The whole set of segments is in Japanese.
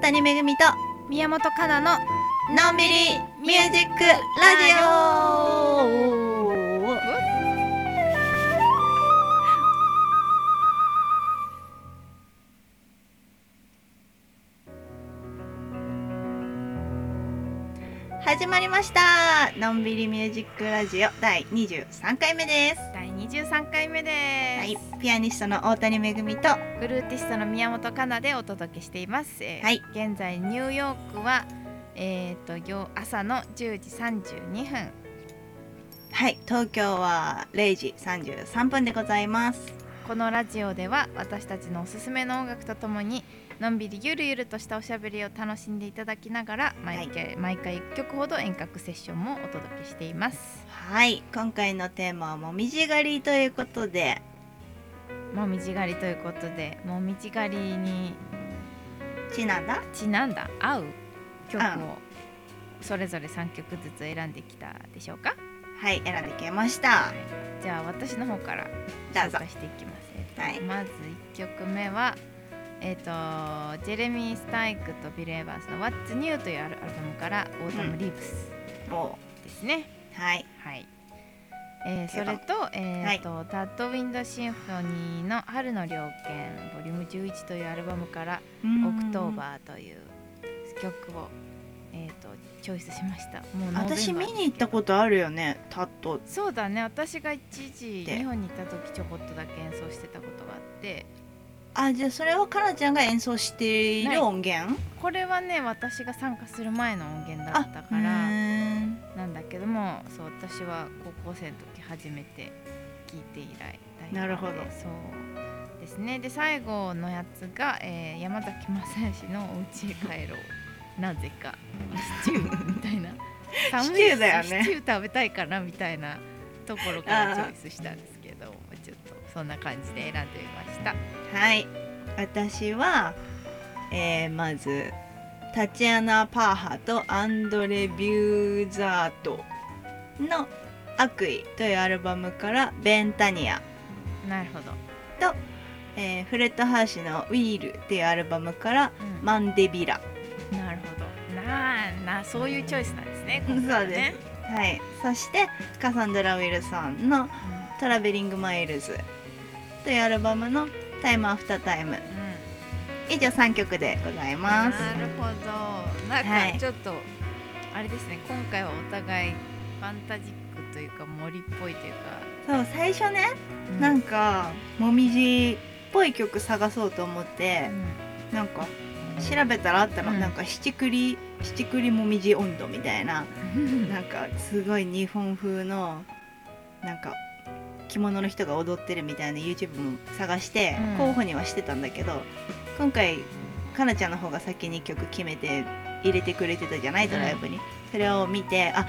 谷めぐみと宮本かなののんびりミュージックラジオ始まりましたのんびりミュージックラジオ第23回目です第23回目です、はい。ピアニストの大谷めぐみとブルーティストの宮本かなでお届けしています、えーはい。現在ニューヨークはえっ、とよ朝の10時32分。はい。東京は0時33分でございます。このラジオでは私たちのおすすめの音楽とともにのんびりゆるゆるとしたおしゃべりを楽しんでいただきながら毎回,、毎回1曲ほど遠隔セッションもお届けしています。はい。今回のテーマはもみじ狩りということで。もみじ狩りということでもみじ狩りにちなんだ？ちなんだ。合う曲をうん。それぞれ3曲ずつ選んできたでしょうか？はい選んできました。じゃあ私の方から紹介していきます、えっとはい。まず1曲目はえっ、とジェレミー・スタイグとビル・エヴァンスの「What's New」というアルバムから「オータム・リーブスお」ですね、はい。はい。えーそれと,、えーとタッド・ウィンド・シンフォニーの「春の猟犬ボリューム11というアルバムから「オクトーバー」という曲を、えー、とチョイスしました。もう私見に行ったことあるよねタッドそうだね。私が一時で。日本に行った時ちょこっとだけ演奏してたことがあってあじゃあそれはかなちゃんが演奏している音源？これはね私が参加する前の音源だあったからんなんだけどもそう私は高校生の時初めて聞いて以来なるほど。そうですね。で最後のやつが、えー山崎正義の「お家へ帰ろう」なぜかシチューみたいな。寒いしシチューだよね。シチュー食べたいかなみたいなところからチョイスしたんですけどちょっとそんな感じで選んでみましたはい。私は、えーまずタチアナ・パーハとアンドレ・ビューザートの「悪意」というアルバムから「ベンタニアなるほど、」えーフレッド・ハーシュの「ウィール」っていうアルバムから「うん。マンデビラ」なるほど。なあなそういうチョイスなんですね 今回はそうねです。はい。そしてカサンドラ・ウィルソンの「トラベリング・マイルズ」というアルバムの「タイム・アフター・タイムうん」以上3曲でございます。なるほど。なんはいかちょっと、あれですね。今回はお互いファンタジックというか森っぽいというか、そう最初ねうん。なんかもみじっぽい曲探そうと思ってう、ん。なんか調べたらあったの、うん。なんか七栗七栗もみじ温度みたいな。なんかすごい日本風のなんか着物の人が踊ってるみたいな YouTube も探してうん。候補にはしてたんだけど、今回かなちゃんの方が先に曲決めて入れてくれてたじゃないドライブに、それを見てあ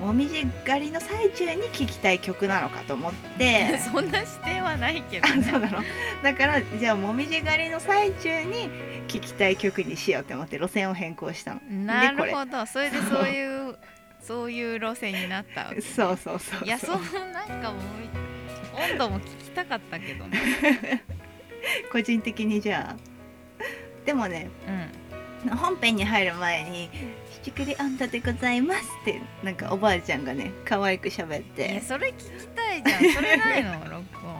もみじ狩りの最中に聴きたい曲なのかと思って。そんな視点はないけどあそうねなの。だからじゃあもみじ狩りの最中に聴きたい曲にしようって思って路線を変更したの。なるほど。それでそういう そういう路線になったわけそうそうそうそう。いやそのなんかもう温度も聞きたかったけどね。個人的にじゃあ。でもねうん本編に入る前に「七栗あんたでございます」ってなんかおばあちゃんがね可愛く喋っいやてそれ聞きたいじゃん。それないの？録音。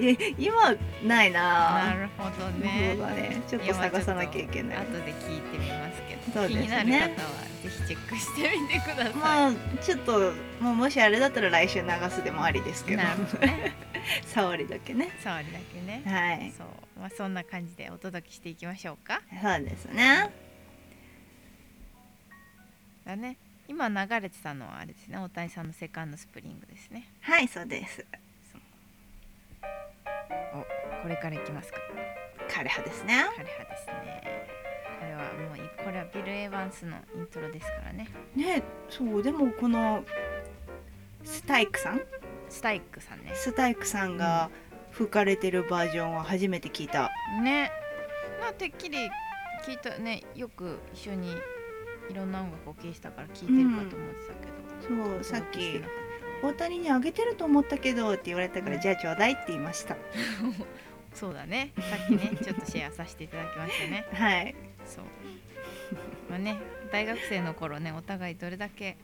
い今ないな。なるほどね。ねちょっと探さなきゃいけない。後で聞いてみますけどそうですね。気になる方はぜひチェックしてみてください、まあちょっともうもしあれだったら来週流すでもありですけど。触りだけね。触りだけね。はい。そう。まあそんな感じでお届けしていきましょうか。そうですね。だね。今流れてたのはあれですね。大谷さんのセカンドスプリングですね。はいそうです。おこれからいきますか。枯葉ですね。枯葉ですね。これはもういこれはビル・エヴァンスのイントロですからね。ねそうでもこのスタイクさん？スタイクさんね。スタイクさんが吹かれてるバージョンは初めて聞いた。ね。まあてっきり聞いたねよく一緒にいろんな音楽を聴いてたから聴いてるかと思ってたけど、そうさっき大谷にあげてると思ったけどって言われたから、うんじゃあちょうだいって言いました。そうだね。さっきねちょっとシェアさせていただきましたね。はいそう。まあね大学生の頃ねお互いどれだけ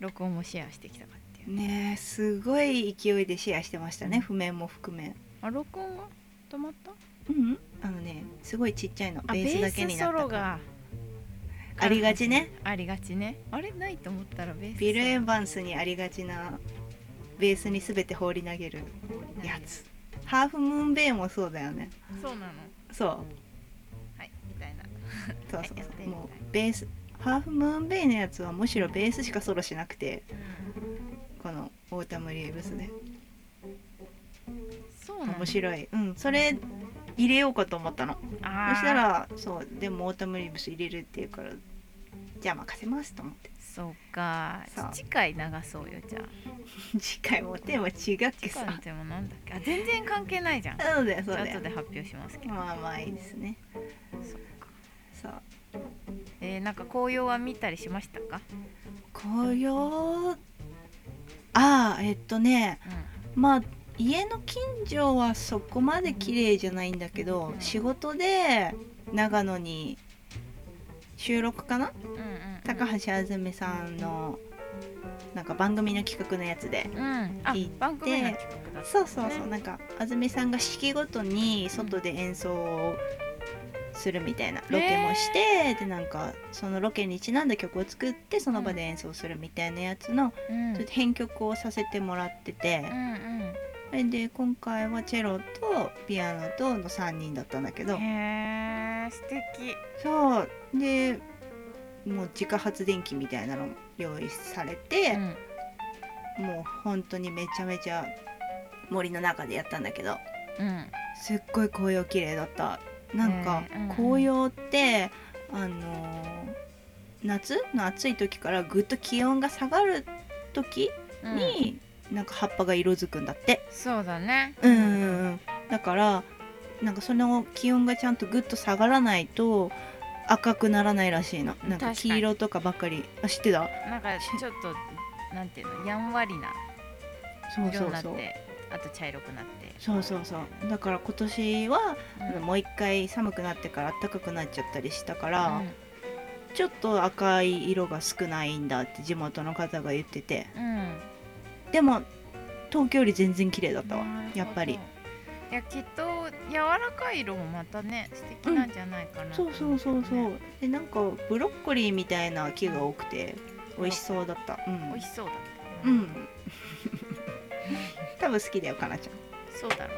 録音もシェアしてきたかっていう。ねえすごい勢いでシェアしてましたね譜面も含め。あ録音が止まった？うんあのねすごいちっちゃいのあベースだけになったが。ありがちね。ありがちね。あれないと思ったらベースビル・エヴァンスにありがちなベースに全て放り投げるやつ。ハーフムーンベイもそうだよね。そうなの。そうそうそうそう。もうベースハーフムーンベイのやつはむしろベースしかソロしなくてこのオータム・リーブスで。そう面白い。うんそれ入れようかと思ったの。そしたらそうでもオータム・リーブス入れるっていうからじゃあ任せますと思って。そうか。次回流そうよじゃあ。次回もテーマ違っけ次回のなんだっけ。あ全然関係ないじゃん。そうだよそうだよ。後で発表しますけど、まあまあいいですね。そうえー、なんか紅葉は見たりしましたか？紅葉？ああえっとねまあ家の近所はそこまで綺麗じゃないんだけど仕事で長野に収録かな？うんうんうん。高橋あずみさんのなんか番組の企画のやつで行って。番組の企画だったそうそうそう。なんかあずみさんが四季ごとに外で演奏をするみたいな。ロケもして、でなんかそのロケにちなんだ曲を作ってその場で演奏するみたいなやつのうん。ちょっと編曲をさせてもらってて。う、んそれで今回はチェロとピアノとの3人だったんだけど。うんへえ素敵。そう。でもう自家発電機みたいなの用意されて、うん。もう本当にめちゃめちゃ森の中でやったんだけどうん。すっごい紅葉綺麗だったなんか紅葉って、あのー夏の暑い時からぐっと気温が下がる時うん。に、なんか葉っぱが色づくんだって。そうだね。うんだからなんかその気温がちゃんとぐっと下がらないと赤くならないらしいの。なんか黄色とかばっかり。あ知ってた？なんか ちょっとなんていうの？やんわりなそう色そうそうになってあと茶色くなってそうそうそう。だから今年は、うん。もう一回寒くなってから暖かくなっちゃったりしたから、うん。ちょっと赤い色が少ないんだって地元の方が言ってて。うん。でも東京より全然綺麗だったわ。やっぱり。いやきっと柔らかい色もまたね素敵なんじゃないかなとそうそうそうそう。でなんかブロッコリーみたいな木が多くて美味しそうだった。うん。美味しそうだった。ねうん。多分好きだよかなちゃんそうだろうね。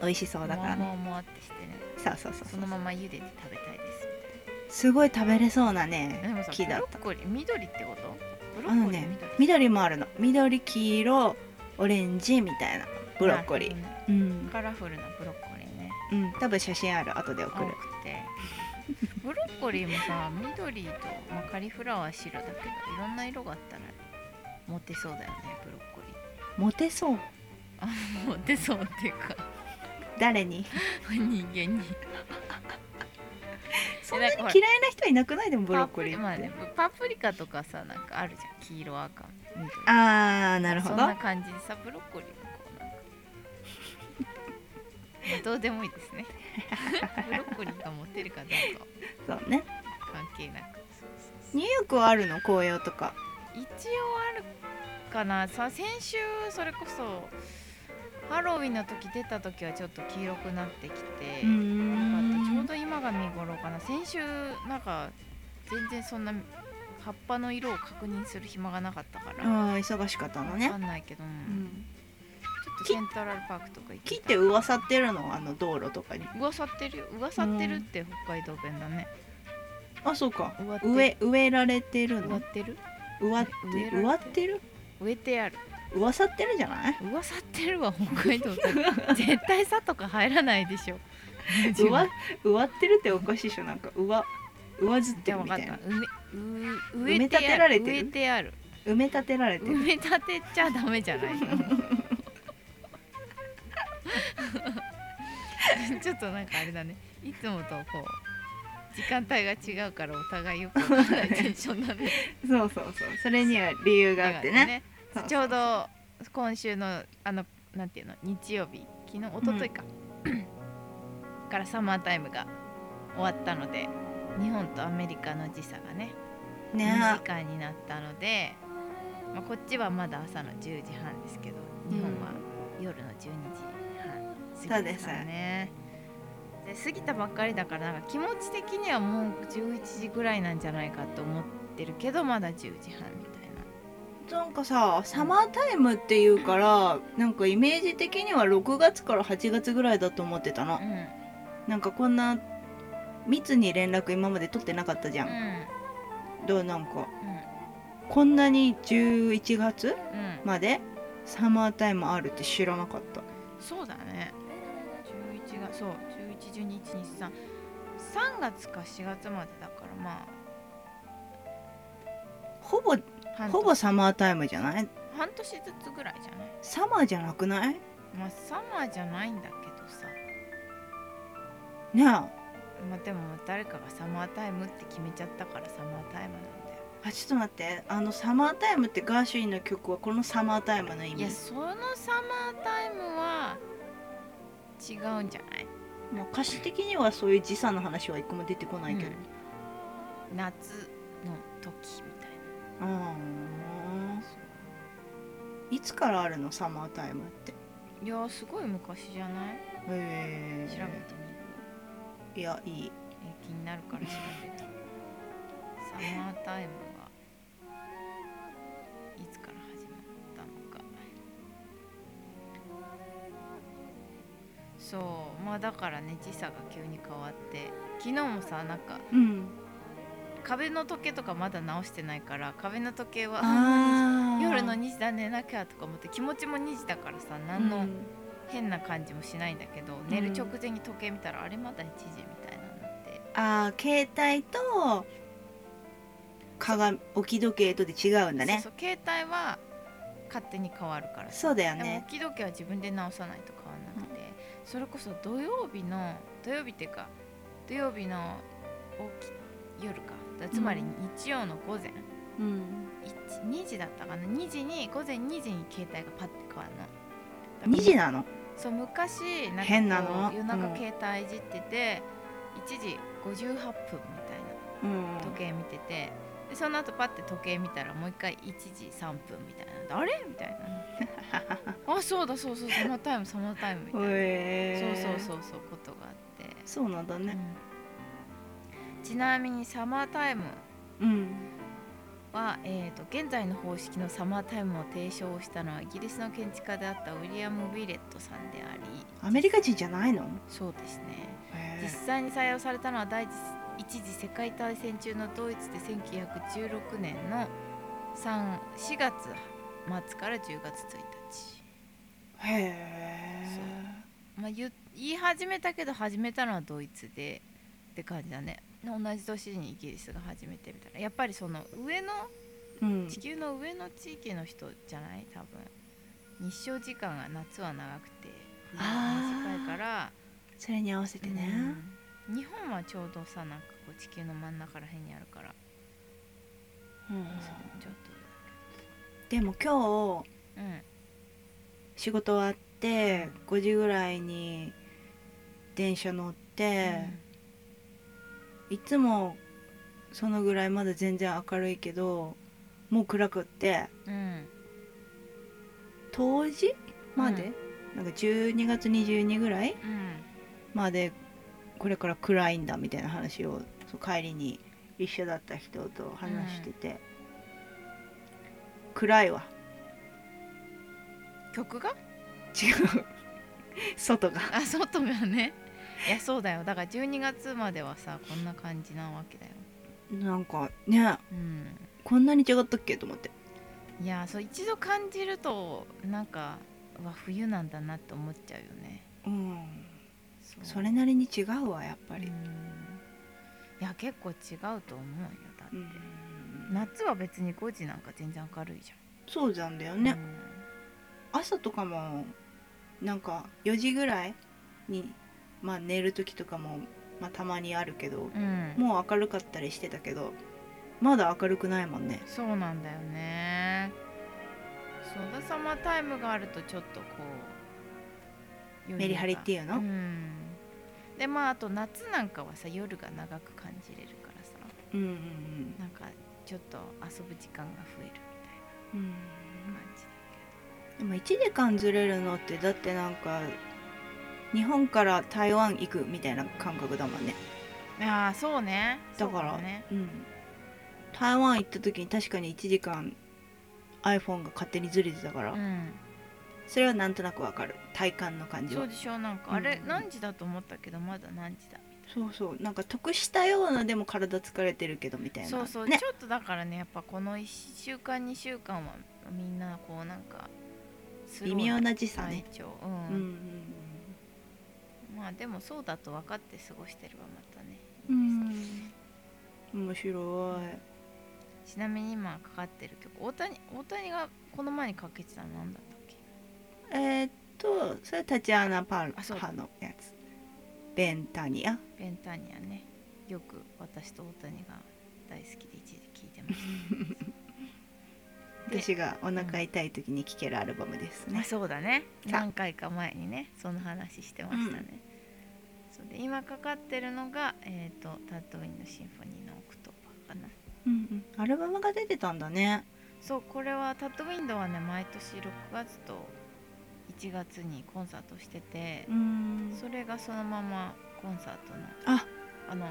美味しそうだからね。もわもわってしてね。そうそうそうそのまま茹でて食べたいです。すごい食べれそうなでねもさブ木だった。ロッコリー緑ってこと？ブロあのねッコリー緑。緑もあるの。緑黄色オレンジみたいなブロッコリー。なるほどね。うん。カラフルなブロッコリーね。うん。多分写真ある後で送多るくて。ブロッコリーもさ緑と、まあ、カリフラワー白だけどいろんな色があったらモテそうだよねブロッコリー。モテそうあモテそうっていうか。誰に？人間に。そんなに嫌いな人いなくない？でもブロッコリーパプリ,、まあね、パプリカとかさなんかあるじゃん黄色赤緑。あーなるほど。そんな感じでさブロッコリーもこうなんか。まあどうでもいいですね。ブロッコリーがモテるかどうかは。そうね。関係なく。ニューヨークはあるの？紅葉とか。一応あるかな。さ先週それこそハロウィンの時出た時はちょっと黄色くなってきて、ちょうど今が見頃かな。先週なんか全然そんな葉っぱの色を確認する暇がなかったから。ああ忙しかったのわねかんないけど、うん。ちょっとセントラルパークとか行木って。噂ってるのあの道路とかに。噂ってるよ噂ってる？って北海道弁だねあそうか。植え植えられてるの？植わってる？植わって植えてある噂ってるじゃない？噂ってるは北海道だ絶対さとか入らないでしょ。植わ植わってるっておかしいでしょ。なんか植植わずってみたいな。た埋めう埋め立てられてる？植えてある。埋め立てられてる？埋め立てちゃダメじゃない？ちょっとなんかあれだね。いつもとこう時間帯が違うからお互いよくわかんないテンションだね。そうそうそう。それには理由があってねちょうど今週のあのなんていうの日曜日昨日一昨日か、からサマータイムが終わったので日本とアメリカの時差がねね。2時間になったので、まあ、こっちはまだ朝の10時半ですけど日本は夜の12時半過ぎですからね。で過ぎたばっかりだからなんか気持ち的にはもう11時ぐらいなんじゃないかと思ってるけどまだ10時半みな。なんかさサマータイムっていうからなんかイメージ的には6月から8月ぐらいだと思ってたの。うん。なんかこんな密に連絡今まで取ってなかったじゃうん。ん、どうなんか。うん。こんなに11月うん。までサマータイムあるって知らなかった。そうだね。11月そう。111213 3月か4月までだからまほぼほぼサマータイムじゃない？半年ずつぐらいじゃない？サマーじゃなくない？まあサマーじゃないんだけどさ。ねえ。まあでも誰かがサマータイムって決めちゃったからサマータイムなんだよ。あちょっと待って。あのサマータイムってガーシュウィンの曲はこのサマータイムの意味？いやそのサマータイムは違うんじゃない？まあ歌詞的にはそういう時差の話は一個も出てこないけど、うん。夏の時みたいつからあるのサマータイムって？いやすごい昔じゃない？へ調べてみる。いやいい。え気になるから調べて。サマータイムはいつから始まったのか。そう。まあだからね時差が急に変わって。昨日もさなんかうん壁の時計とかまだ直してないから壁の時計は夜の2時だ寝なきゃとか思って気持ちも2時だからさ何のうん。変な感じもしないんだけど、寝る直前に時計見たらあれまだ1時みたいなのって。あー携帯と鏡置き時計とで違うんだね。そうそう携帯は勝手に変わるからさ。そうだよでもね置き時計は自分で直さないと変わらなくて、それこそ土曜日の土曜日っていうか土曜日の夜か。だつまり日曜の午前、うん。1 2時だったかな。2時に午前2時に携帯がパッて変わるの。だから2時な。の？そう昔な変なの？夜中うん。携帯いじってて、1時58分みたいな。うん。時計見てて。でその後パッて時計見たらもう一回1時3分みたいな。あれ？みたいな。あそうだそうそうサマータイムサマータイムみたいな、へーそうそうそうそうことがあって、そうなんだね。うんちなみにサマータイムうん。は、えー、と現在の方式のサマータイムを提唱したのはイギリスの建築家であったウィリアム・ウィレットさんでありアメリカ人じゃないの？そうですね。実際に採用されたのは第一次世界大戦中のドイツで1916年の3 4月末から10月1日、へえまあ、言言い始めたけど始めたのはドイツでって感じだね同じ年にイギリスが始めてみたいな。やっぱりその上のうん。地球の上の地域の人じゃない？多分。日照時間が夏は長くて短いから。それに合わせてね。うん。日本はちょうどさなんかこう地球の真ん中らへんにあるから、うんそうちょっでも今日とうん。仕事終わって5時ぐらいに電車乗って、いつもそのぐらいまだ全然明るいけどもう暗くって。うん、うん当時まで、なんか12月22ぐらい？うん。までこれから暗いんだみたいな話をそう帰りに一緒だった人と話してて、暗いわ。曲が？違う。外が。あ外がねいやそうだよ。だから12月まではさこんな感じなわけだよ。なんかねうん。こんなに違ったっけ？と思って。いやそう一度感じるとなんかうわ冬なんだなって思っちゃうよね。うん。そう。それなりに違うわやっぱり。うん。いや結構違うと思うよだって、うん。夏は別に5時なんか全然明るいじそうなんだよゃん。ね、朝とかもなんか4時ぐらいにまあ寝る時とかも、まあ、たまにあるけどうん、うん、もう明るかったりしてたけどまだ明るくないもんね。そうなんだよね。そうだサマータイムがあるとちょっとこうメリハリっていうの？うん。でまああと夏なんかはさ夜が長く感じれるからさ。うんうんなんかちょっと遊ぶ時間が増えるうんうんみたいな感じだでも1時間ずれるのってだってなんか日本から台湾行くみたいな感覚だもんね。ああそうね。だからね。うん、台湾行った時に確かに1時間 iPhone が勝手にずれてたから、うん。それはなんとなくわかる。体感の感じは。そうでしょなんか。あれうん何時だと思ったけどまだ何時だそうそう。なんか得したようなでも体疲れてるけどみたいな。そうそう、ね。ちょっとだからねやっぱこの1週間2週間はみんなこうなんか微妙な時差ね。体調。うんうんまあでもそうだと分かって過ごしてればまたね。うん。うん面白い。ちなみに今かかってる曲大谷大谷がこの前にかけてたの何だったっけ？えーっとそれタチアナ・パルハのやつ。ベンタニア。ペンタニアね。よく私と大谷が大好きで一時聞いてました。で 私がお腹痛い時に聴けるアルバムですあね、そうだね。さ何回か前にねその話してましたね、そうで今かかってるのが、えー、とタッドウィンドシンフォニーの October かな。うんうん、アルバムが出てたんだね。そうこれはタッドウィンドはね毎年6月と1月にコンサートしてて、うん。それがそのままコンサートのあ。あのし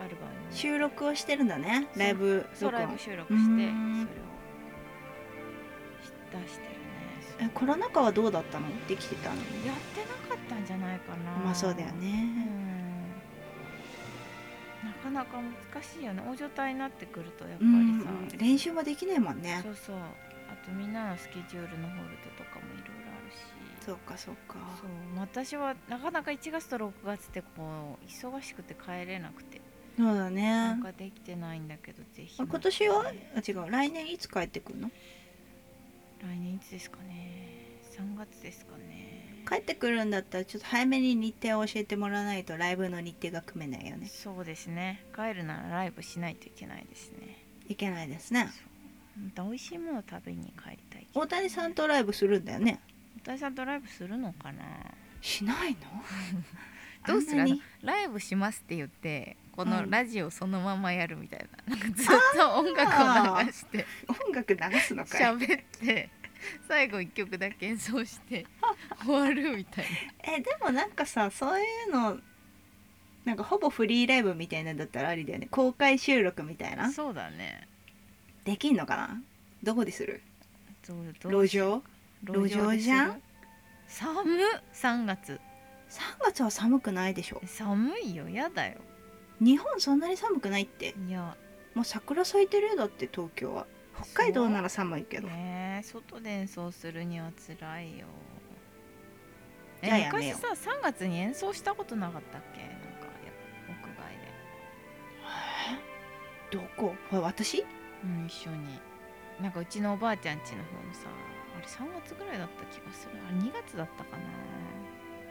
アルバムに。収録をしてるんだね。ライブそうライブ収録してそれをうん出してるね。えコロナ禍はどうだったの？できてたの？やってなかったんじゃないかな。まあそうだようねん。なかなか難しいよね。大所帯になってくるとやっぱうんりさ、うん。練習もできないもんね。そうそう。あとみんなのスケジュールのホールドとかもいろいろあるし。そうかそうか。そう。私はなかなか1月と6月ってこう忙しくて帰れなくて。そうだね。なんかできてないんだけどぜひ。今年は？ねあ違う。来年いつ帰ってくるの？来年いつですかね。3月ですかね帰ってくるんだったらちょっと早めに日程を教えてもらわないとライブの日程が組めないよね。そうですね。帰るならライブしないといけないですね。いけないですね。また美味しいもの食べに帰りたい大谷さんとライブするんだよね。大谷さんとライブするのかな？しないの？どうする？ライブしますって言ってこうん。のラジオそのままやるみたいな,、なんかずっと音楽を流して。音楽流すのかい？喋って 最後一曲だけ演奏して 終わるみたいえでもなんかさそういうのなんかほぼフリーライブみたいなんだったらありだよね。公開収録みたいな。なそうだね。できんのかな？どこでする？路上？路上じゃん？寒っ。3月。3月は寒くないでしょ。寒いよ。やだよ。日本そんなに寒くないって。いや。もう桜咲いてるよだって東京は北海道なら寒いけど。ね。え外で演奏するには辛いよ。えや昔さ3月に演奏したことなかったっけ？なんかや屋外で。どこ？これ私？うん一緒に。なんかうちのおばあちゃん家の方のさあれ3月ぐらいだった気がする。あれ2月だったか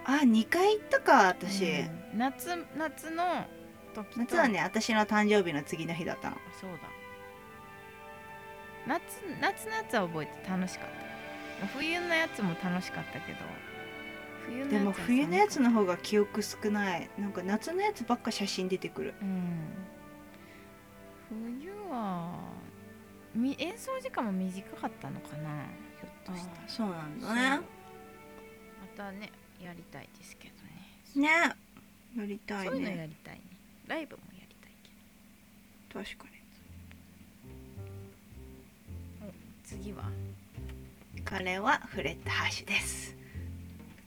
な？あ2回行ったか私、うん。夏夏の時と。夏はね私の誕生日の次の日だったの。そうだ夏夏のやつは覚えて楽しかった。冬のやつも楽しかったけど冬のやつでもは冬のやつの方が記憶少ない。なんか夏のやつばっか写真出てくる。たうん。冬はみ演奏時間も短かったのかなひょっとしたらそうなんだね。またねやりたいですけどね。ね。やりたいそういうのやねりたいね。ライブもやりたいけ確かに次は彼はフレッド・ハッシュです。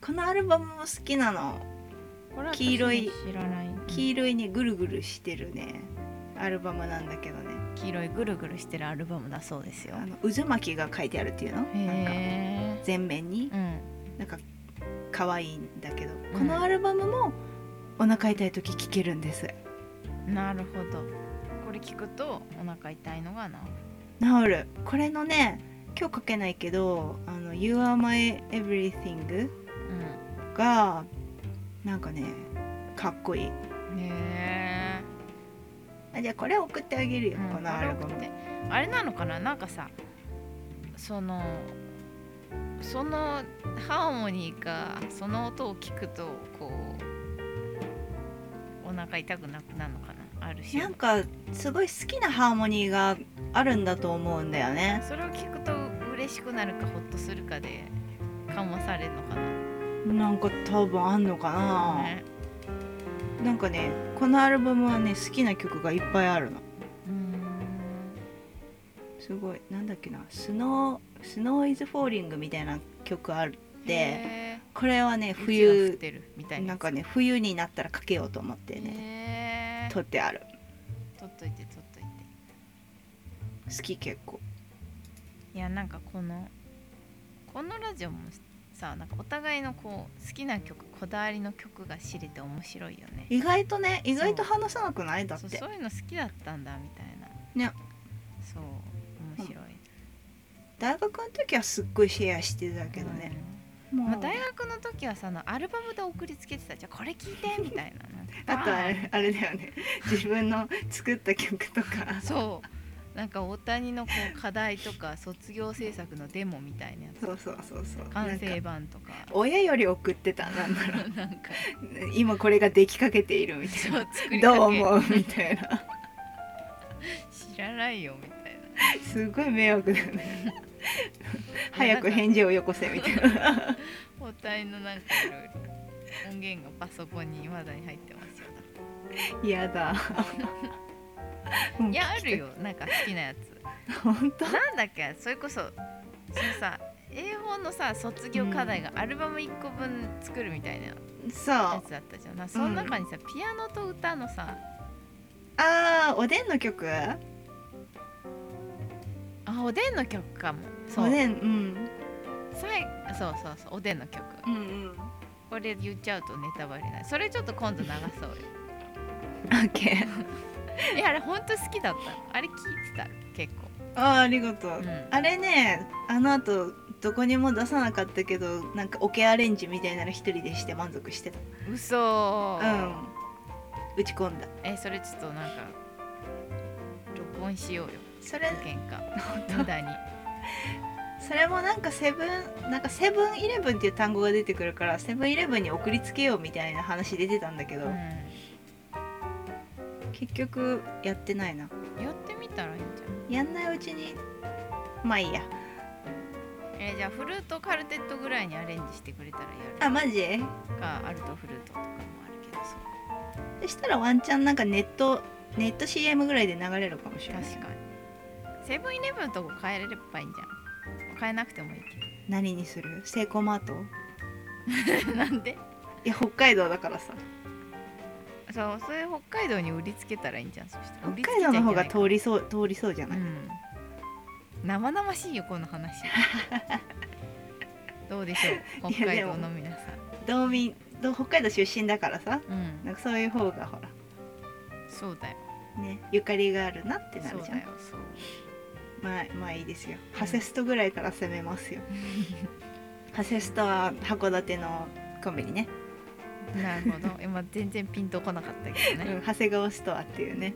このアルバムも好きなの。黄色い私知らない。黄色いねぐるぐるしてるねアルバムなんだけどね。黄色いぐるぐるしてるアルバムだそうですよ。あの渦巻きが書いてあるっていうの？なんか全面に？うん。なんか可愛いんだけど、うん。このアルバムもお腹痛い時聴けるんです。なるほど。これ聞くとお腹痛いのが治る治る。これのね今日書けないけど「あの You are my everything う」がなんかねかっこいい。ん。へあじゃあこれ送ってあげるよ、え、このアルバムこれ送って。あれなのかな？なんかさそのそのハーモニーかその音を聞くとこう腹痛くなくなるのかな？ある種なんかすごい好きなハーモニーがあるんだと思うんだよね。それを聞くと嬉しくなるかホッとするかで緩和されるのかな、なんか多分あんのかな、ね。なんかねこのアルバムはね好きな曲がいっぱいあるの。すごい。なんだっけな。スノースノーイズフォーリングみたいな曲あってへこれはね冬なんかね冬になったらかけようと思ってねね。撮ってある。取っといて取っといて。好き結構。いやなんかこのこのラジオもさなんかお互いのこう好きな曲こだわりの曲が知れて面白いよね。意外とね意外と話さなくない？だって。そうそういうの好きだったんだみたいな。ねそう面白い、大学の時はすっごいシェアしてたけどね、もう、まあ、大学の時はさあのアルバムで送りつけてたじゃあこれ聞いてみたいな。あとあれあれだよね。自分の作った曲とか。そう。なんか大谷のこう課題とか卒業制作のデモみたいなやつ。そうそうそうそう。完成版とか。親より送ってたなんだろう。なんか。今これができかけているみたいそうなどう思うみたいな。知らないよみたいな。すごい迷惑だよね 早く返事をよこせみたいな。包帯のなんかいろいろ音源がパソコンに未だに入ってますよ。嫌だ。いやあるよ。なんか好きなやつ。本当？なんだっけ？それこそそのさ英語のさ卒業課題がアルバム1個分作るみたいなやつだったじゃん。なその中にさ、ピアノと歌のさあーおでんの曲？あおでんの曲かも。そう。おでんう。んさいそうそうそうおでんの曲。うんうん。これ言っちゃうとネタバレない。それちょっと今度流そうよ。オッケー。いやあれほんと好きだった。のあれ聞いてた？結構。あーありがとう、うん。あれねあの後どこにも出さなかったけどなんかオケアレンジみたいなの一人でして満足してた。嘘。うん。打ち込んだ。えそれちょっとなんか録音しようよそれ喧嘩無駄に。それもなんかセブンなんかセブンイレブンっていう単語が出てくるからセブンイレブンに送りつけようみたいな話出てたんだけど、うん。結局やってないな。やってみたらいいんじゃんやんないうちにまあいいや。えーじゃあフルートカルテットぐらいにアレンジしてくれたらや。あマジ？るかアルトフルートとかもあるけどさ。そしたらワンチャンなんかネットネット CM ぐらいで流れるかもしれない。確かにセブンイレブンのとこ変えれればいいんじゃん。変えなくてもいい何にする？セイコーマート？け どなんで？いや北海道だからさ。そうそれ北海道に売りつけたらいいんじゃん。そしたら。北海道の方がり通りそう通りそうじゃない、うん。生々しいよこの話。どうでしょう？北海道の皆さん。道民ど北海道出身だからさ。うん。なんかそういう方がほら。そうだよ。ねゆかりがあるなってなそうるじゃん。だよそうまあまあいいですよ。ハセストぐらいから攻めますよ。ハセストは函館のコンビニね、なるほど。今全然ピンとこなかったけどね。うん、長谷川ストアっていうね。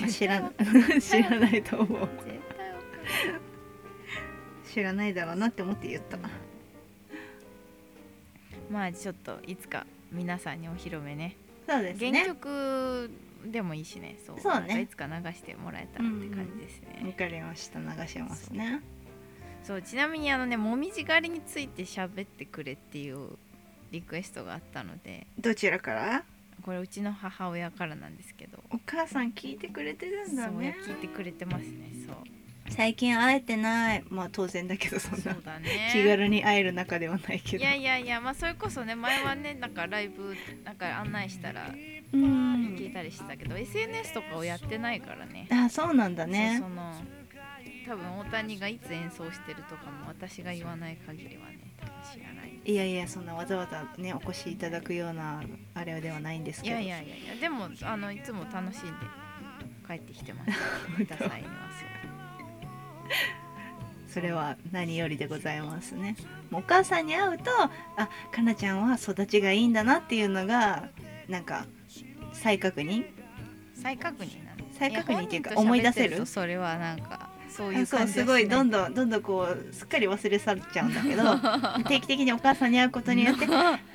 まあ知らな絶知らないと思う。知らないだろうなって思って言ったまあちょっといつか皆さんにお披露目ね。そうです原ね曲でもいいしねそうそうね。いつか流してもらえたらって感じですね、わかりました。流しますね。そうちなみにあのねもみじ狩りについて喋ってくれっていうリクエストがあったのでどちらから？これうちの母親からなんですけど。お母さん聞いてくれてるんだそうね聞いてくれてますねそう最近会えてない。まあ当然だけどそんな。そうだね。気軽に会える仲ではないけど。いやいやいやまあそれこそね前はねなんかライブなんか案内したらうん。聞いたりしてたけど、SNS とかをやってないからね。あそうなんだね。その多分大谷がいつ演奏してるとかも私が言わない限りはね知らない。いやいやそんなわざわざねお越しいただくようなあれではないんですけど。いやいやいやでもあのいつも楽しんで帰ってきてます。にはそ れは何よりでございますね。お母さんに会うとあかなちゃんは育ちがいいんだなっていうのがなんか再確認？再確認なの？再確認っていうか思い出せる？それはなんかそういう感じすごいどんどどんどんどんこうすっかり忘れ去っちゃうんだけど 定期的にお母さんに会うことによって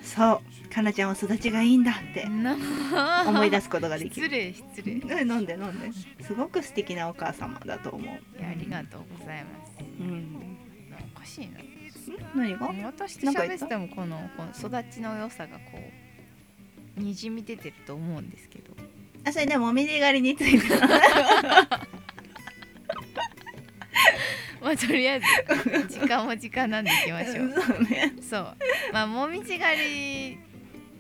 そうかなちゃんは育ちがいいんだって思い出すことができる。失礼失礼。飲んで飲んで？すごく素敵なお母様だと思う。やありがとうございます。うん。おかしいな。何が？私と喋っててもこのこの育ちの良さがこうにじみ出てると思うんですけど。あそれでもみじ狩りについての まあとりあえず 時間も時間なんでいきましょう。そうね。そう。まあもみじ狩り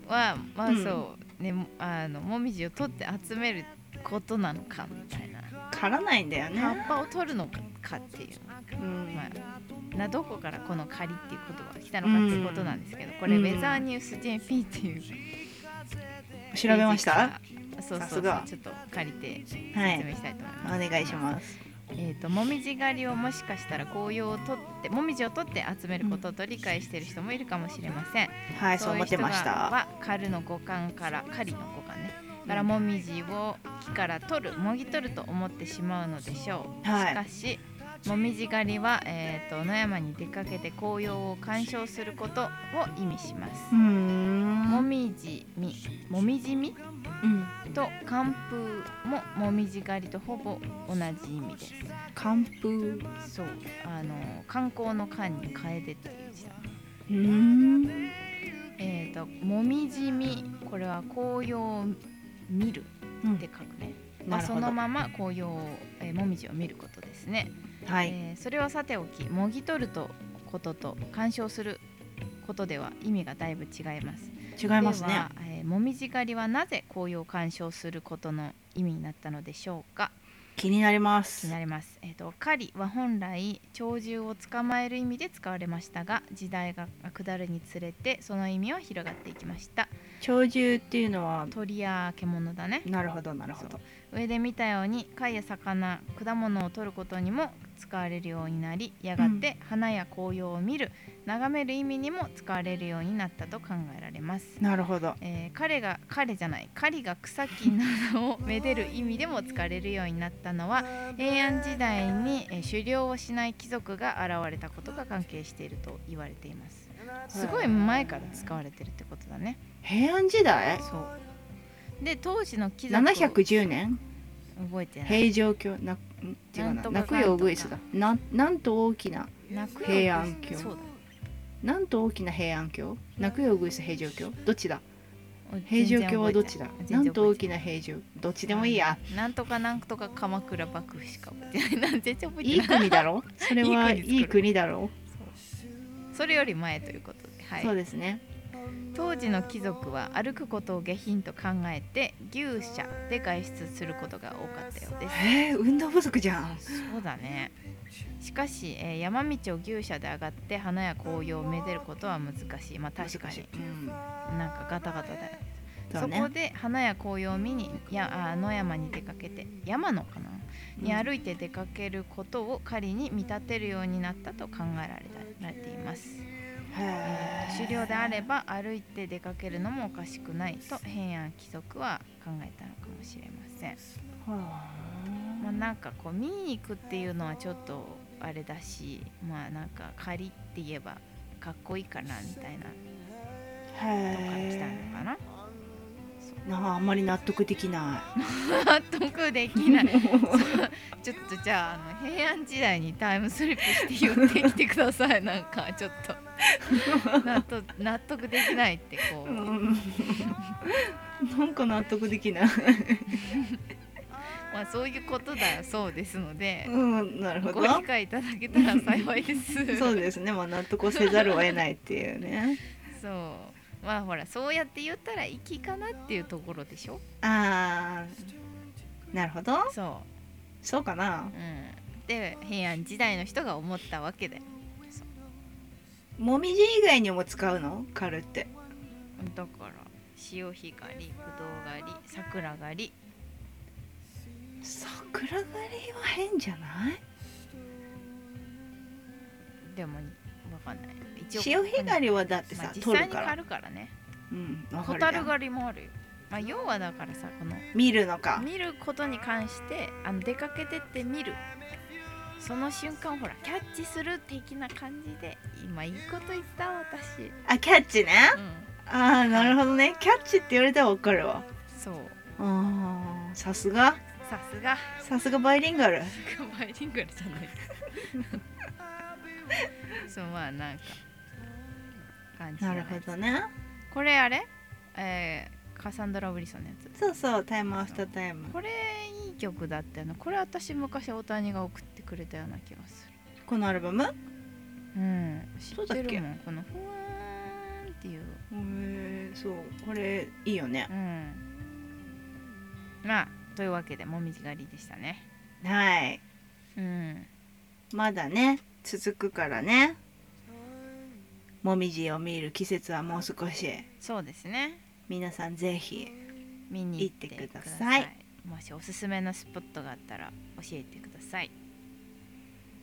はまあうん。そう、ね。あのもみじを取って集めることなのかみたいな。狩らないんだよね。葉っぱを取るのかっていう。うん。まあ、などこからこの仮っていう言葉が来たのかっていうことなんですけど、これ、うんウェザーニュース JP っていう。調べました？そうそうそう。ちょっと借りて説はい。明したいと思います、お願いします。えー、ともみじ狩りをもしかしたら紅葉を取ってもみじを取って集めることと理解している人もいるかもしれません、はい、そう思ってました。は狩るの五感から狩りの五感ねからもみじを木から取るもぎ取ると思ってしまうのでしょう、はいしかしもみじ狩りは、えー、と野山に出かけて紅葉を鑑賞することを意味しますうー、ん。もみじみもみじみ？うん。と寒風ももみじ狩りとほぼ同じ意味です。寒風。そう。あの観光の観に楓っていう字だ。ねうーん。えー、ともみじみこれは紅葉を見るうん。って書くね、まあ、なるほど。そのまま紅葉を、えーもみじを見ることですね、はい。えーそれはさておきもぎ取るとことと鑑賞することでは意味がだいぶ違います。違いますね。えーもみじ狩りはなぜ紅葉を鑑賞することの意味になったのでしょうか？気になりま気すに。なります、えー、と狩りは本来鳥獣を捕まえる意味で使われましたが時代が下るにつれてその意味は広がっていきました鳥獣っていうのは。鳥や獣だねなるほど、なるほど。上で見たように貝や魚果物を取ることにも使われるようになりやがて花や紅葉を見る眺める意味にも使われるようになったと考えられます、なるほど。えー彼が彼じゃない狩りが草木などをめでる意味でも使われるようになったのは平安時代に、えー狩猟をしない貴族が現れたことが関係していると言われていますすごい前から使われてるってことだね平安時代？そうで当時の貴族七百十年？覚えてない平城京。な。ん違うな。泣くよウグイスだ。なん、なんと大きな。平安京なんと大きな平安京？泣くよウグイス平城京？どっちだ？だ平城京はどっちだ？なんと大きな平城？どっちでもいいや。なんとかなんとか鎌倉幕府しか覚えてないなん 全然覚えてないいい国だろ？それはいい国だろ？そうそれより前ということで、はそうい、ですね当時の貴族は歩くことを下品と考えて牛舎で外出することが多かったようです。えー、運動不足じゃん。そうだね。しかし、えー山道を牛舎で上がって花や紅葉をめでることは難しい。まあ確かに。うん。なんかガタガタだよそそうこねで花や紅葉を見にやあ野山に出かけて山のかな？に歩いて出かけることを狩りに見立てるようになったと考えられたられています、狩猟であれば歩いて出かけるのもおかしくないと平安貴族は考えたのかもしれません、まあ、なんかこう見に行くっていうのはちょっとあれだしまあなんか狩りって言えばかっこいいかなみたいなあとこから来たへのかな。えなんかあんまり納得できな納得できない。いちょっとじゃああの平安時代にタイムスリップして言ってきてください。なんかちょっと。納得納得できないってこう、うん。なんか納得できない。まあそういうことだそうですので、うんなるほど。ご理解いただけたら幸いです。そうですね。まあ納得をせざるを得ないっていうね。そうまあほらそうやって言ったら粋かなっていうところでしょ？あーなるほど。そそうかな。う、うん、で平安時代の人が思ったわけでもみじ以外にも使うの？狩るって。だから潮干狩りぶどう狩り桜狩り。桜狩りは変じゃない？でもわかんない。一潮干狩りはだってさ、まあ、実取るから。際に狩るからね。うんわかるじゃん蛍狩りもあるよ、まあ、要はだからさこの見るのか。見ることに関してあの出かけてって見る。その瞬間ほらキャッチする的な感じで今いいこと言った私。あキャッチね？うん。ああなるほどね。キャッチって言われたら分かるわ。そう。あーさすが。さすが。さすがバイリンガル。バイリンガルじゃない そうまあなんか感じなるほどね。これあれ？えー、カサンドラ・ウリソンのやつ。そうそうタイムアフタータイム。これいい曲だったよなこれ私昔大谷が送ってくれたような気がすこのアルバム？へるうん。知ってけるもん。このふわーんっていう。えそう。これいいよね。うん。まあというわけでもみじ狩りでしたね。はい。うん。まだね続くからね。もみじを見る季節はもう少し。そうですね。皆さんぜひ見に行ってくだささい。いもしおすすめのスポットがあったら教えてください。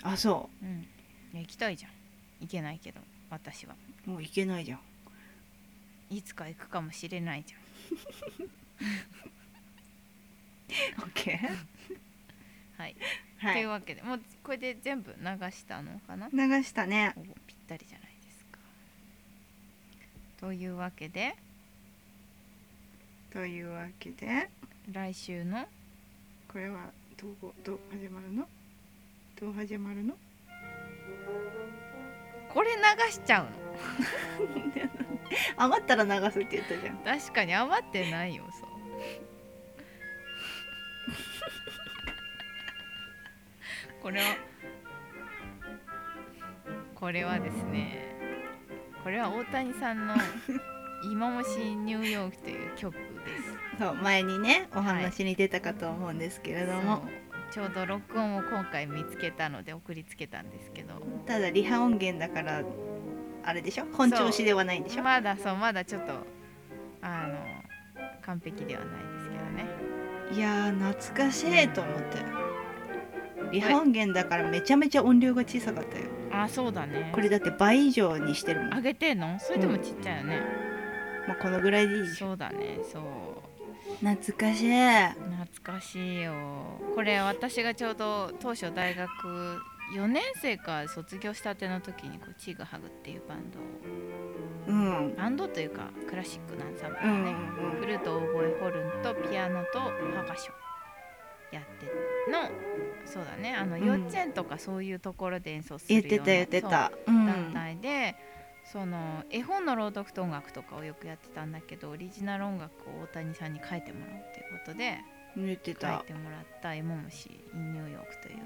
あそう。ん。いや行きたいじゃん。行けないけど私は。うもう行けないじゃん。いつか行くかもしれないじゃん。OK はい、はい。というわけでもうこれで全部流したのかな？流したね。おぴったりじゃないですか。というわけでというわけで来週の？これはどうどう始まるの？どう始まるの？これ流しちゃうの？余ったら流すって言ったじゃん。確かに余ってないよそうこれはこれはですね。これは大谷さんの「今もしニューヨーク」という曲です。そう前にねお話に出たかと思うんですけれども、そう。ちょうど録音を今回見つけたので送りつけたんですけど。ただリハ音源だからあれでしょ？本調子ではないんでしょ？まだそうまだちょっとあの完璧ではないですけどね。いやー懐かしいと思ってリハ音源だからめちゃめちゃ音量が小さかったよ。あそうだね。これだって倍以上にしてるもん、上げてんの？それでもちっちゃいよね、まあ、このぐらいでいいでしょそうだねそう。懐かしい。懐かしいよ。これ私がちょうど当初大学4年生か卒業したての時にこうチーグハグっていうバンドを。うん。バンドというかクラシックなアンサンブルうんね、フルートオーボエホルンとピアノとパーカッションやってのそうだね。あのうん。幼稚園とかそういうところで演奏するような言ってた言ってた。うん。団体で、その絵本の朗読と音楽とかをよくやってたんだけどオリジナル音楽を大谷さんに書いてもらおうということで言って書いたてもらった「芋虫 in ニューヨーク」という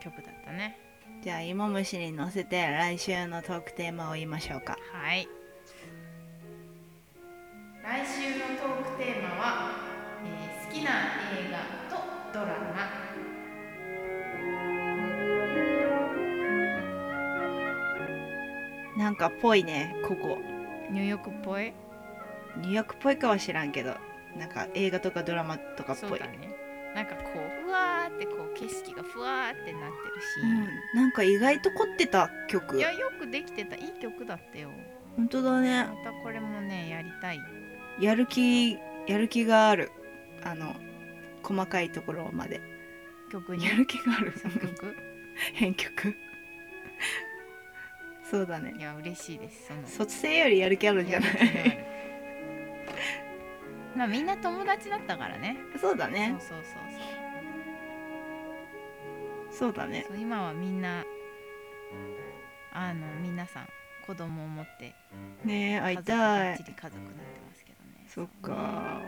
曲だったね。じゃあ芋虫に乗せて来週のトークテーマを言いましょうか。はい。来週のトークテーマは、えー好きな映画とドラマなんかぽいねここ。ニューヨークっぽい？ニューヨークっぽいかは知らんけどなんか映画とかドラマとかっぽい。ね。なんかこうふわーってこう景色がふわーってなってるし、うん、なんか意外と凝ってた曲。いやよくできてたいい曲だったよ。本当だね。またこれもねやりたい。やる気やる気がある。あの細かいところまで。曲に？やる気がある。作曲？編曲そうだね。いや嬉しいです。その。卒生よりやる気あるんじゃない？まあみんな友達だったからね。そうだそうねそうそう。そうだね。そうそう今はみんなあの皆さん子供を持ってねえ会いたい。家族になってますけどね。そっか。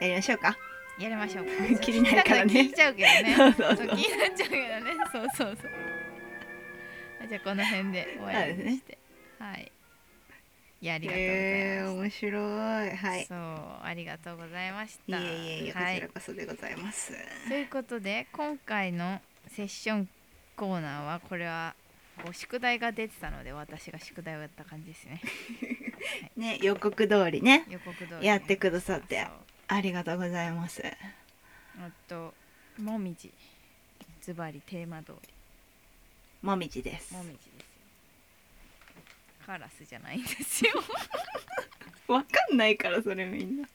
やりましょうか。やりましょう。か切りないからね。聞いちゃうけどね。そうそうそう。そう気になっちゃうけどね。そうそうそうじゃあこの辺で終わりにして。はい。いやありがとうございえー、ます、面白い。はい。そうありがとうございましいたえいえいえこはい。ちらこそでございます、ということで今回のセッションコーナーはこれはこう宿題が出てたので私が宿題をやった感じですね。ね予告通りね。予告通りやってくださってありがとうございます。あともみじ。ズバリテーマ通りもみじです。もみじですよ。カラスじゃないんですよ。わかんないからそれみんな。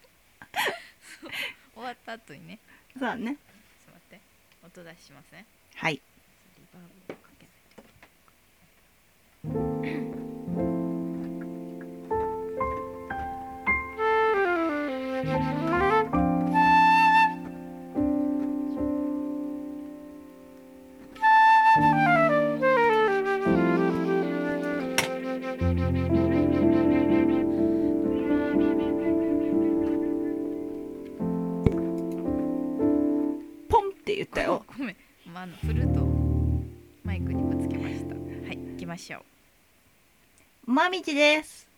終わった後にね。そうね。ちょっと待って。音出ししますねはい。リバーブをかけないのフルートをマイクにぶつけました。はい行きましょう。まみちです。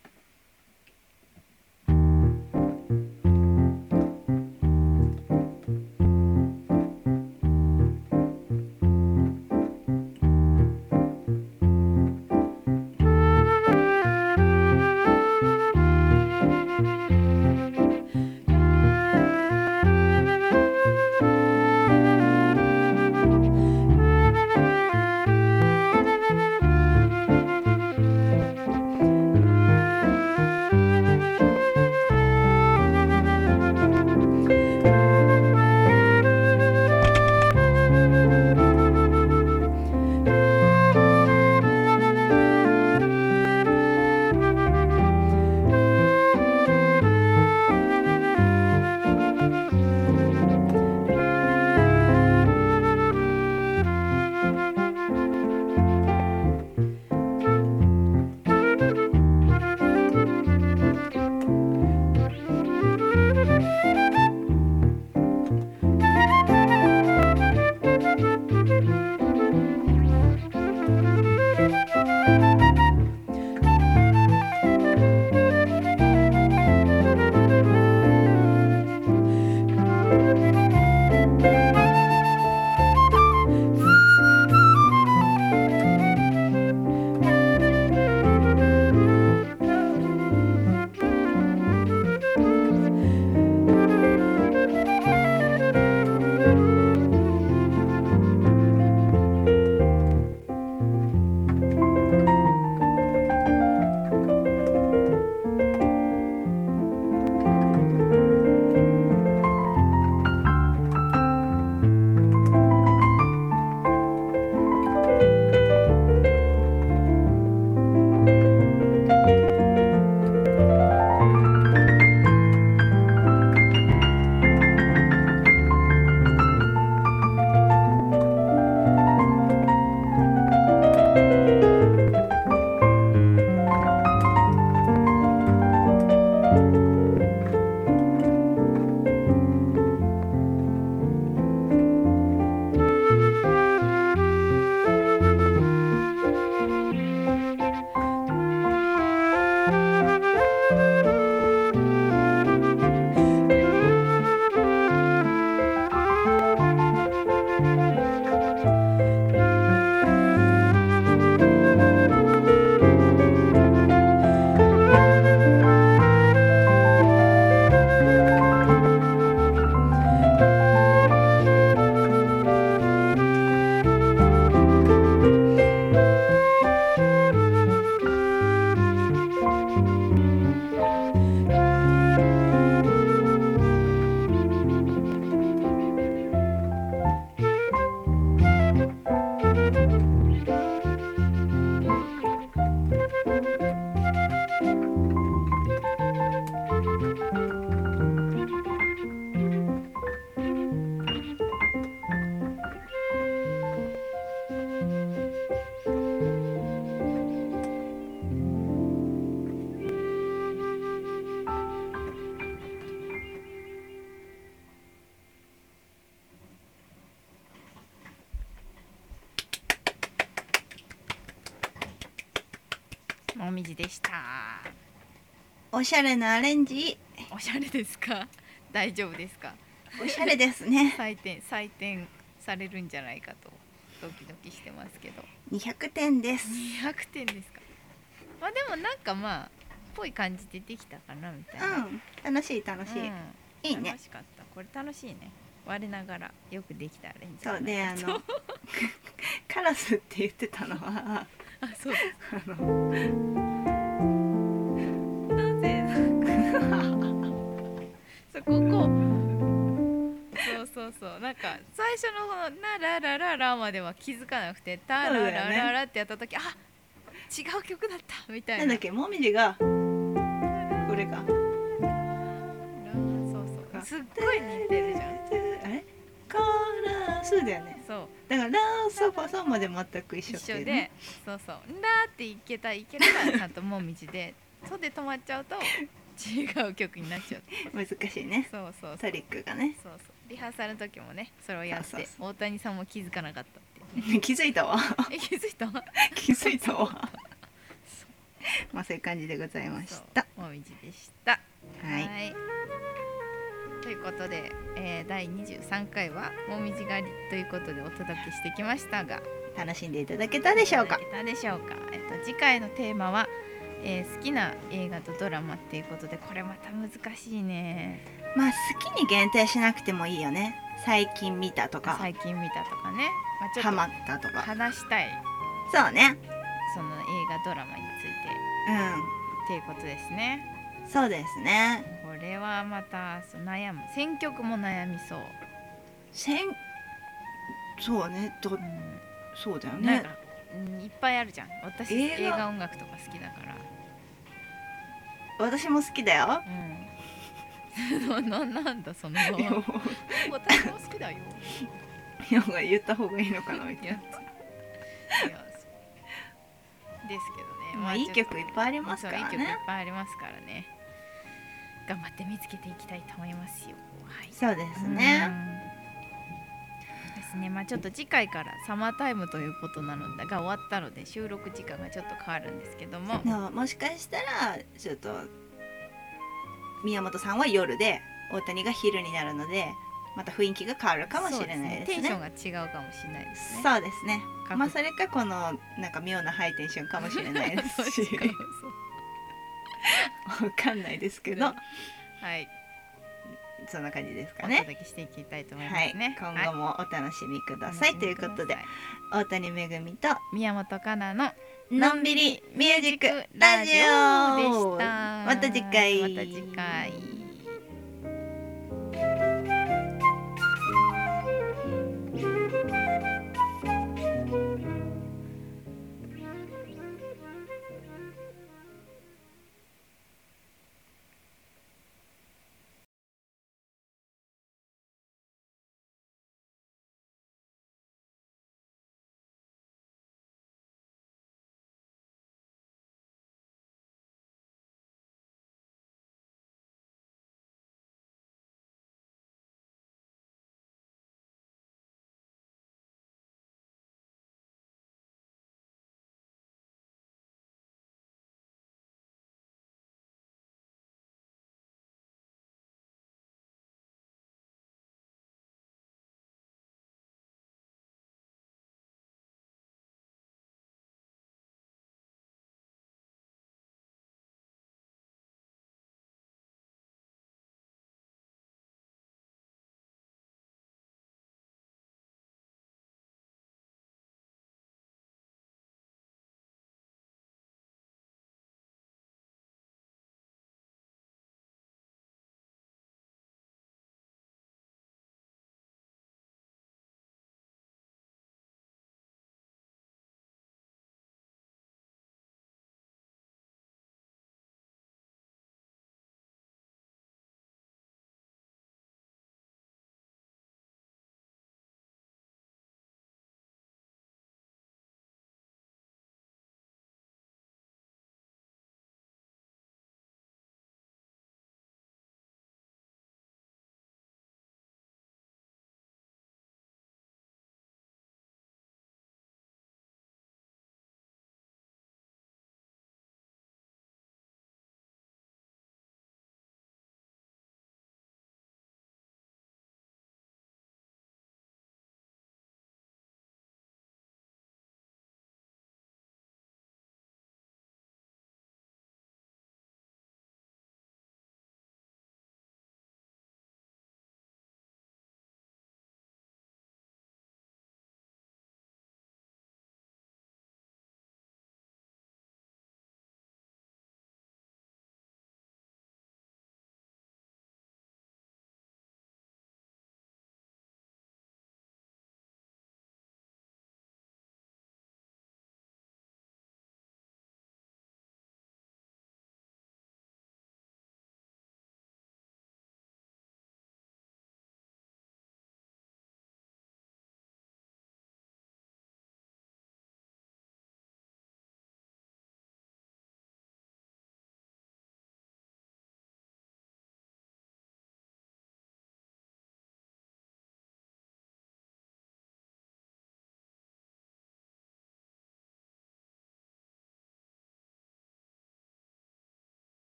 おしゃれなアレンジ。おしゃれですか？大丈夫ですか？おしゃれですね。採点採点されるんじゃないかとドキドキしてますけど。200点です。200点ですか？まあでもなんかまあぽい感じ出てきたかなみたいな、うん。楽しい楽しい、うん。いいね。楽しかった。これ楽しいね。我ながらよくできたアレンジそうであでの カラスって言ってたのは。あそう。ですあのここそうそうそう。なんか最初のこの「ならららら」までは気づかなくて「タララララ」ってやった時、あ違う曲だったみたいな。なんだっけ？もみじがこれか。そうそう。すっごい似てるじゃん。あれ？カラそうだよね。そう。だからラソファソまで全く一緒っ一ていう、緒でね、そうそう「んだ」っていけたいけたらちゃんともみじで「そう」で止まっちゃうと違う曲になっちゃう難しいね。そうそうトリックがね。そうそう。リハーサルの時もねそれをやって大谷さんも気づかなかったってね。気づいたわ。え気づいた？気づいたわ。まあそういう感じでございました。もみじでした。はい。ということで、えー、第23回は「もみじ狩り」ということでお届けしてきましたが楽しんでいただけたでしょうか？いたでしょうか、えっと、次回のテーマは、えー好きな映画とドラマっていうことでこれまた難しいね。まあ好きに限定しなくてもいいよね。最近見たとか。最近見たとかね、まあ、ちょハマっったととか。話したい。そうね。その映画ドラマについて。うっていうことですね。んそうですね。これはまた悩む。選曲も悩みそう、せんそうね。どうん。そうだよね。なんか、うんいっぱいあるじゃん。私映画音楽とか好きだから私も好きだよ。うん。なななんだその。私も好きだよ。いや言った方がいいのかなみたいな。いですけどね。まあいい曲いっぱいありあますからそういい曲いっねぱいありますからね。頑張って見つけていきたいと思いますよ。はい。そうですね。うんですね。まあちょっと次回からサマータイムということなのだが終わったので収録時間がちょっと変わるんですけども。でももしかしたらちょっと宮本さんは夜で大谷が昼になるのでまた雰囲気が変わるかもしれないですね。そうテンションが違うかもしれないですね。そうですね。各まあそれかこのなんか妙なハイテンションかもしれないですし。わかんないですけど。はい、そんな感じですかおね届けしていきたいと思いまはいすね。今はい。後もお楽しみください、ということでは大谷めぐみと宮本かなののんびりミュージックラジオでした。また次回。また次回。